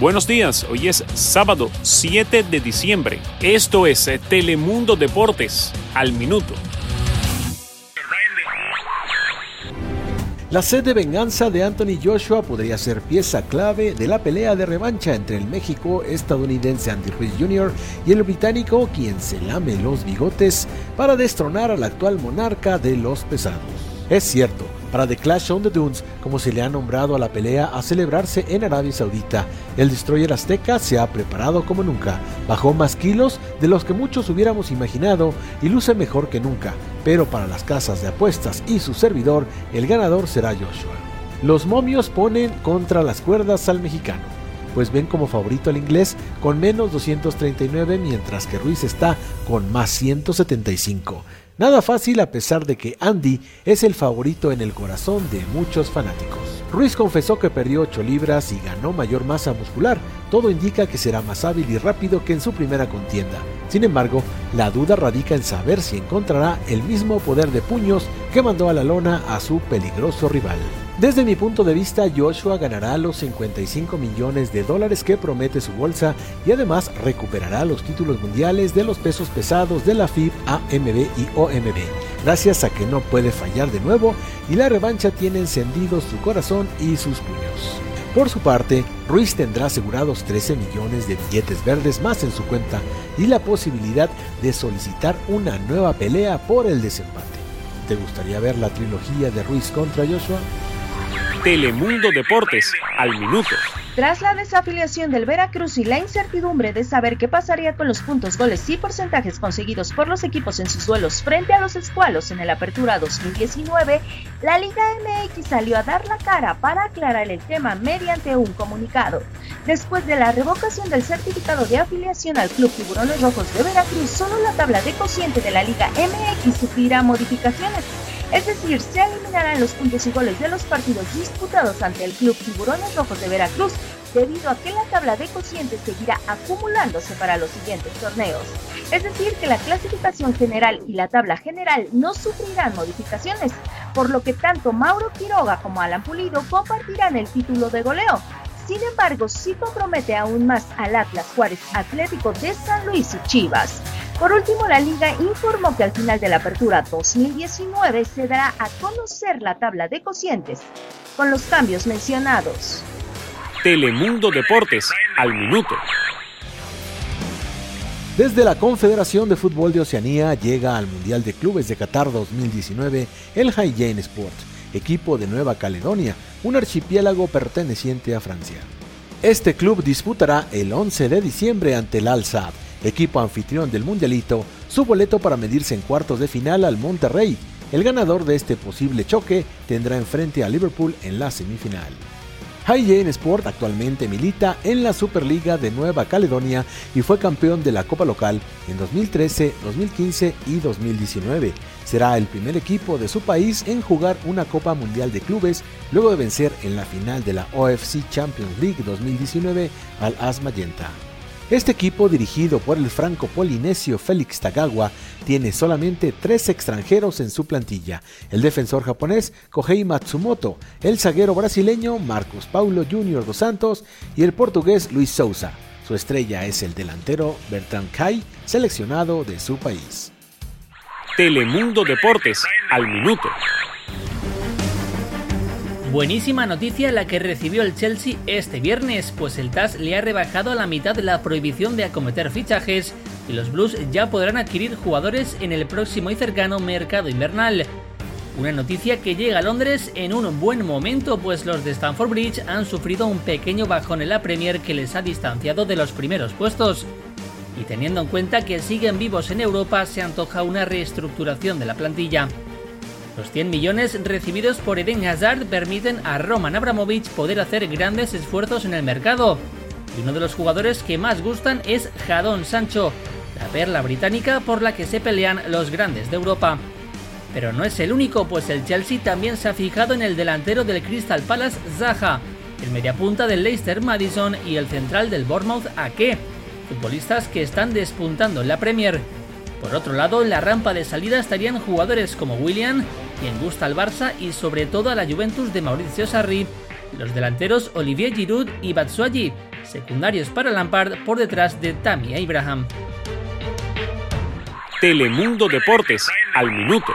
Buenos días, hoy es sábado 7 de diciembre. Esto es Telemundo Deportes al minuto. La sed de venganza de Anthony Joshua podría ser pieza clave de la pelea de revancha entre el México estadounidense Andy Ruiz Jr. y el británico quien se lame los bigotes para destronar al actual monarca de los pesados. Es cierto, para The Clash on the Dunes, como se le ha nombrado a la pelea a celebrarse en Arabia Saudita. El destroyer azteca se ha preparado como nunca, bajó más kilos de los que muchos hubiéramos imaginado y luce mejor que nunca, pero para las casas de apuestas y su servidor, el ganador será Joshua. Los momios ponen contra las cuerdas al mexicano, pues ven como favorito al inglés con menos 239 mientras que Ruiz está con más 175. Nada fácil a pesar de que Andy es el favorito en el corazón de muchos fanáticos. Ruiz confesó que perdió 8 libras y ganó mayor masa muscular. Todo indica que será más hábil y rápido que en su primera contienda. Sin embargo, la duda radica en saber si encontrará el mismo poder de puños que mandó a la lona a su peligroso rival. Desde mi punto de vista, Joshua ganará los 55 millones de dólares que promete su bolsa y además recuperará los títulos mundiales de los pesos pesados de la FIB, AMB y OMB, gracias a que no puede fallar de nuevo y la revancha tiene encendido su corazón y sus puños. Por su parte, Ruiz tendrá asegurados 13 millones de billetes verdes más en su cuenta y la posibilidad de solicitar una nueva pelea por el desempate. ¿Te gustaría ver la trilogía de Ruiz contra Joshua? Telemundo Deportes al minuto. Tras la desafiliación del Veracruz y la incertidumbre de saber qué pasaría con los puntos, goles y porcentajes conseguidos por los equipos en sus duelos frente a los escualos en el Apertura 2019, la Liga MX salió a dar la cara para aclarar el tema mediante un comunicado. Después de la revocación del certificado de afiliación al Club Tiburones Rojos de Veracruz, solo la tabla de cociente de la Liga MX sufrirá modificaciones es decir, se eliminarán los puntos y goles de los partidos disputados ante el Club Tiburones Rojos de Veracruz, debido a que la tabla de cocientes seguirá acumulándose para los siguientes torneos. Es decir, que la clasificación general y la tabla general no sufrirán modificaciones, por lo que tanto Mauro Quiroga como Alan Pulido compartirán el título de goleo. Sin embargo, sí compromete aún más al Atlas Juárez Atlético de San Luis y Chivas. Por último, la liga informó que al final de la apertura 2019 se dará a conocer la tabla de cocientes con los cambios mencionados. Telemundo Deportes al minuto. Desde la Confederación de Fútbol de Oceanía llega al Mundial de Clubes de Qatar 2019 el Jane Sport, equipo de Nueva Caledonia, un archipiélago perteneciente a Francia. Este club disputará el 11 de diciembre ante el Al-Sadd equipo anfitrión del Mundialito, su boleto para medirse en cuartos de final al Monterrey. El ganador de este posible choque tendrá enfrente a Liverpool en la semifinal. Jane Sport actualmente milita en la Superliga de Nueva Caledonia y fue campeón de la Copa Local en 2013, 2015 y 2019. Será el primer equipo de su país en jugar una Copa Mundial de Clubes luego de vencer en la final de la OFC Champions League 2019 al AS. Este equipo, dirigido por el franco-polinesio Félix Tagawa, tiene solamente tres extranjeros en su plantilla: el defensor japonés Kohei Matsumoto, el zaguero brasileño Marcos Paulo Junior dos Santos y el portugués Luis Souza. Su estrella es el delantero Bertrand Kai, seleccionado de su país. Telemundo Deportes, al minuto. Buenísima noticia la que recibió el Chelsea este viernes, pues el TAS le ha rebajado a la mitad la prohibición de acometer fichajes y los Blues ya podrán adquirir jugadores en el próximo y cercano mercado invernal. Una noticia que llega a Londres en un buen momento, pues los de Stamford Bridge han sufrido un pequeño bajón en la Premier que les ha distanciado de los primeros puestos. Y teniendo en cuenta que siguen vivos en Europa, se antoja una reestructuración de la plantilla. Los 100 millones recibidos por Eden Hazard permiten a Roman Abramovich poder hacer grandes esfuerzos en el mercado. Y uno de los jugadores que más gustan es Jadon Sancho, la perla británica por la que se pelean los grandes de Europa. Pero no es el único, pues el Chelsea también se ha fijado en el delantero del Crystal Palace Zaha, el mediapunta del Leicester Madison y el central del Bournemouth Ake, futbolistas que están despuntando en la Premier. Por otro lado, en la rampa de salida estarían jugadores como William, quien gusta al Barça y sobre todo a la Juventus de Mauricio Sarri, los delanteros Olivier Giroud y Batshuayi, secundarios para Lampard por detrás de Tammy Abraham. Telemundo Deportes, al minuto.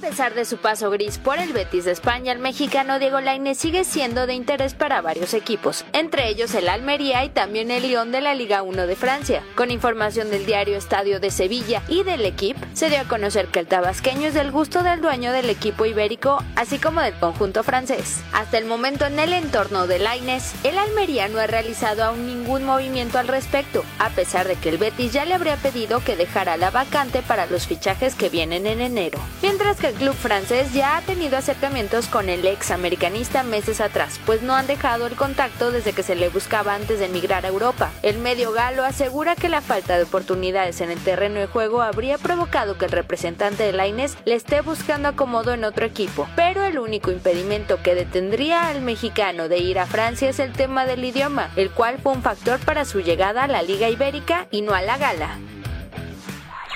A pesar de su paso gris por el Betis de España, el mexicano Diego Lainez sigue siendo de interés para varios equipos, entre ellos el Almería y también el Lyon de la Liga 1 de Francia. Con información del diario Estadio de Sevilla y del equipo, se dio a conocer que el tabasqueño es del gusto del dueño del equipo ibérico, así como del conjunto francés. Hasta el momento en el entorno de Lainez, el Almería no ha realizado aún ningún movimiento al respecto, a pesar de que el Betis ya le habría pedido que dejara la vacante para los fichajes que vienen en enero. Mientras que el club francés ya ha tenido acercamientos con el ex americanista meses atrás, pues no han dejado el contacto desde que se le buscaba antes de emigrar a Europa. El medio galo asegura que la falta de oportunidades en el terreno de juego habría provocado que el representante de Laines le esté buscando acomodo en otro equipo, pero el único impedimento que detendría al mexicano de ir a Francia es el tema del idioma, el cual fue un factor para su llegada a la Liga Ibérica y no a la gala.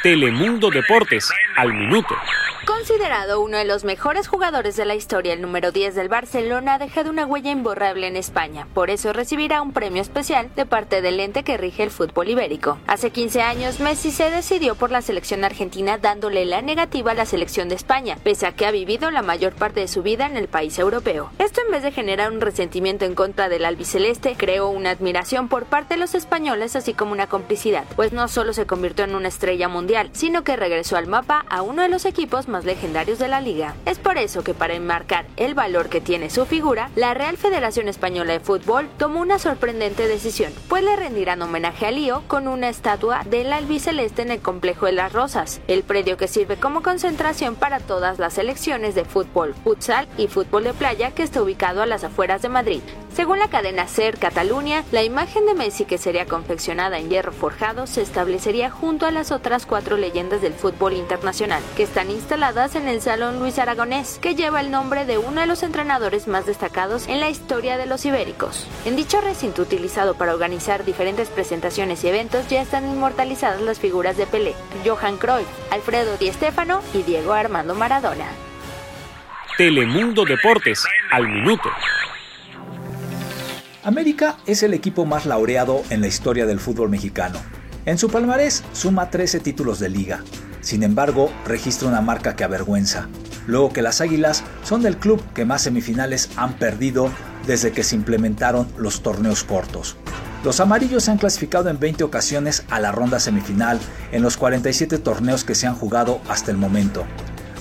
Telemundo Deportes, al minuto. Considerado uno de los mejores jugadores de la historia, el número 10 del Barcelona ha dejado una huella imborrable en España. Por eso recibirá un premio especial de parte del ente que rige el fútbol ibérico. Hace 15 años, Messi se decidió por la selección argentina dándole la negativa a la selección de España, pese a que ha vivido la mayor parte de su vida en el país europeo. Esto en vez de generar un resentimiento en contra del albiceleste, creó una admiración por parte de los españoles así como una complicidad, pues no solo se convirtió en una estrella mundial, sino que regresó al mapa a uno de los equipos más legendarios de la liga. Es por eso que para enmarcar el valor que tiene su figura, la Real Federación Española de Fútbol tomó una sorprendente decisión, pues le rendirán homenaje a Lío con una estatua del albiceleste en el complejo de las Rosas, el predio que sirve como concentración para todas las selecciones de fútbol, futsal y fútbol de playa que está ubicado a las afueras de Madrid. Según la cadena SER Cataluña, la imagen de Messi que sería confeccionada en hierro forjado se establecería junto a las otras cuatro leyendas del fútbol internacional, que están instaladas en el Salón Luis Aragonés, que lleva el nombre de uno de los entrenadores más destacados en la historia de los ibéricos. En dicho recinto utilizado para organizar diferentes presentaciones y eventos ya están inmortalizadas las figuras de Pelé, Johan Cruyff, Alfredo Di Stéfano y Diego Armando Maradona. Telemundo Deportes, al minuto. América es el equipo más laureado en la historia del fútbol mexicano. En su palmarés suma 13 títulos de liga. Sin embargo, registra una marca que avergüenza. Luego que las Águilas son el club que más semifinales han perdido desde que se implementaron los torneos cortos. Los amarillos se han clasificado en 20 ocasiones a la ronda semifinal en los 47 torneos que se han jugado hasta el momento,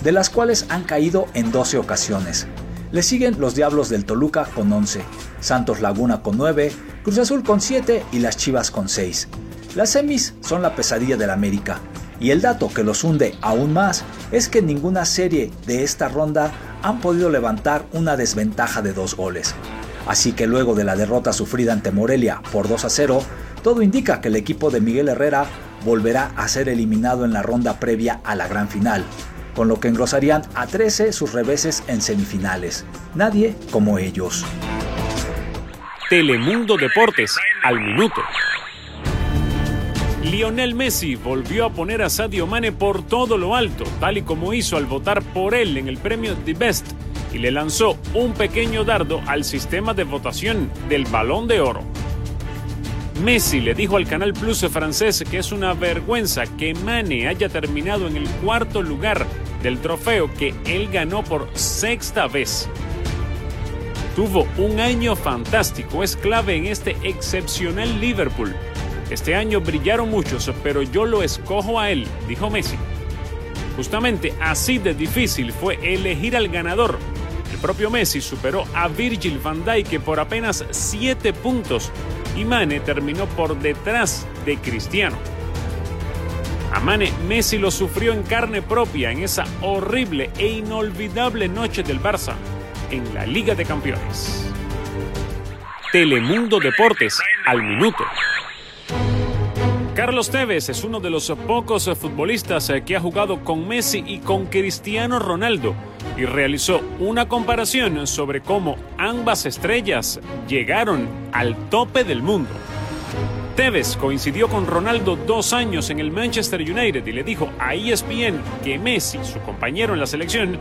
de las cuales han caído en 12 ocasiones. Le siguen los Diablos del Toluca con 11, Santos Laguna con 9, Cruz Azul con 7 y las Chivas con 6. Las semis son la pesadilla del América, y el dato que los hunde aún más es que ninguna serie de esta ronda han podido levantar una desventaja de dos goles. Así que luego de la derrota sufrida ante Morelia por 2 a 0, todo indica que el equipo de Miguel Herrera volverá a ser eliminado en la ronda previa a la gran final, con lo que engrosarían a 13 sus reveses en semifinales. Nadie como ellos. Telemundo Deportes, al minuto. Lionel Messi volvió a poner a Sadio Mane por todo lo alto, tal y como hizo al votar por él en el premio The Best, y le lanzó un pequeño dardo al sistema de votación del Balón de Oro. Messi le dijo al Canal Plus francés que es una vergüenza que Mane haya terminado en el cuarto lugar del trofeo que él ganó por sexta vez. Tuvo un año fantástico, es clave en este excepcional Liverpool. Este año brillaron muchos, pero yo lo escojo a él, dijo Messi. Justamente así de difícil fue elegir al ganador. El propio Messi superó a Virgil van Dijk por apenas 7 puntos y Mane terminó por detrás de Cristiano. A Mane Messi lo sufrió en carne propia en esa horrible e inolvidable noche del Barça en la Liga de Campeones. Telemundo Deportes al minuto. Carlos Tevez es uno de los pocos futbolistas que ha jugado con Messi y con Cristiano Ronaldo y realizó una comparación sobre cómo ambas estrellas llegaron al tope del mundo. Tevez coincidió con Ronaldo dos años en el Manchester United y le dijo a ESPN que Messi, su compañero en la selección,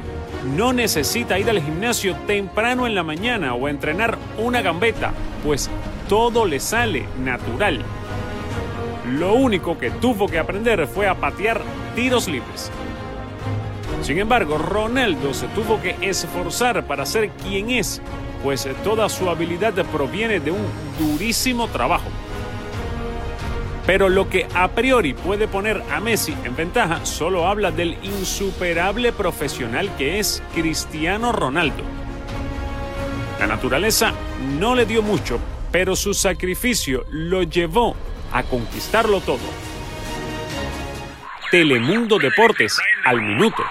no necesita ir al gimnasio temprano en la mañana o entrenar una gambeta, pues todo le sale natural. Lo único que tuvo que aprender fue a patear tiros libres. Sin embargo, Ronaldo se tuvo que esforzar para ser quien es, pues toda su habilidad proviene de un durísimo trabajo. Pero lo que a priori puede poner a Messi en ventaja solo habla del insuperable profesional que es Cristiano Ronaldo. La naturaleza no le dio mucho, pero su sacrificio lo llevó a conquistarlo todo. Telemundo Deportes al minuto.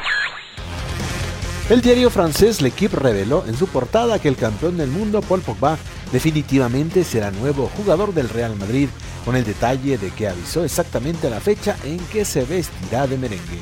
El diario francés L'Equipe reveló en su portada que el campeón del mundo, Paul Pogba, definitivamente será nuevo jugador del Real Madrid, con el detalle de que avisó exactamente la fecha en que se vestirá de merengue.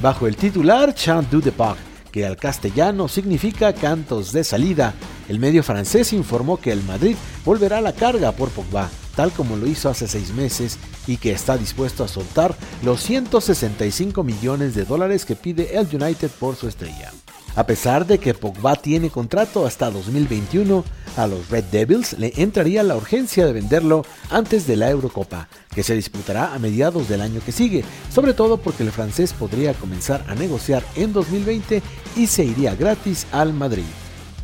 Bajo el titular Chant du départ, que al castellano significa cantos de salida, el medio francés informó que el Madrid volverá a la carga por Pogba, tal como lo hizo hace seis meses, y que está dispuesto a soltar los 165 millones de dólares que pide el United por su estrella. A pesar de que Pogba tiene contrato hasta 2021, a los Red Devils le entraría la urgencia de venderlo antes de la Eurocopa, que se disputará a mediados del año que sigue, sobre todo porque el francés podría comenzar a negociar en 2020 y se iría gratis al Madrid.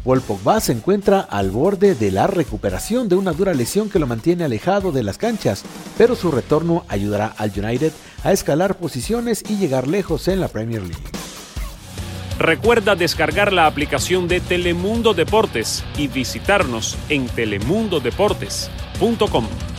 Paul Pogba se encuentra al borde de la recuperación de una dura lesión que lo mantiene alejado de las canchas, pero su retorno ayudará al United a escalar posiciones y llegar lejos en la Premier League. Recuerda descargar la aplicación de Telemundo Deportes y visitarnos en telemundodeportes.com.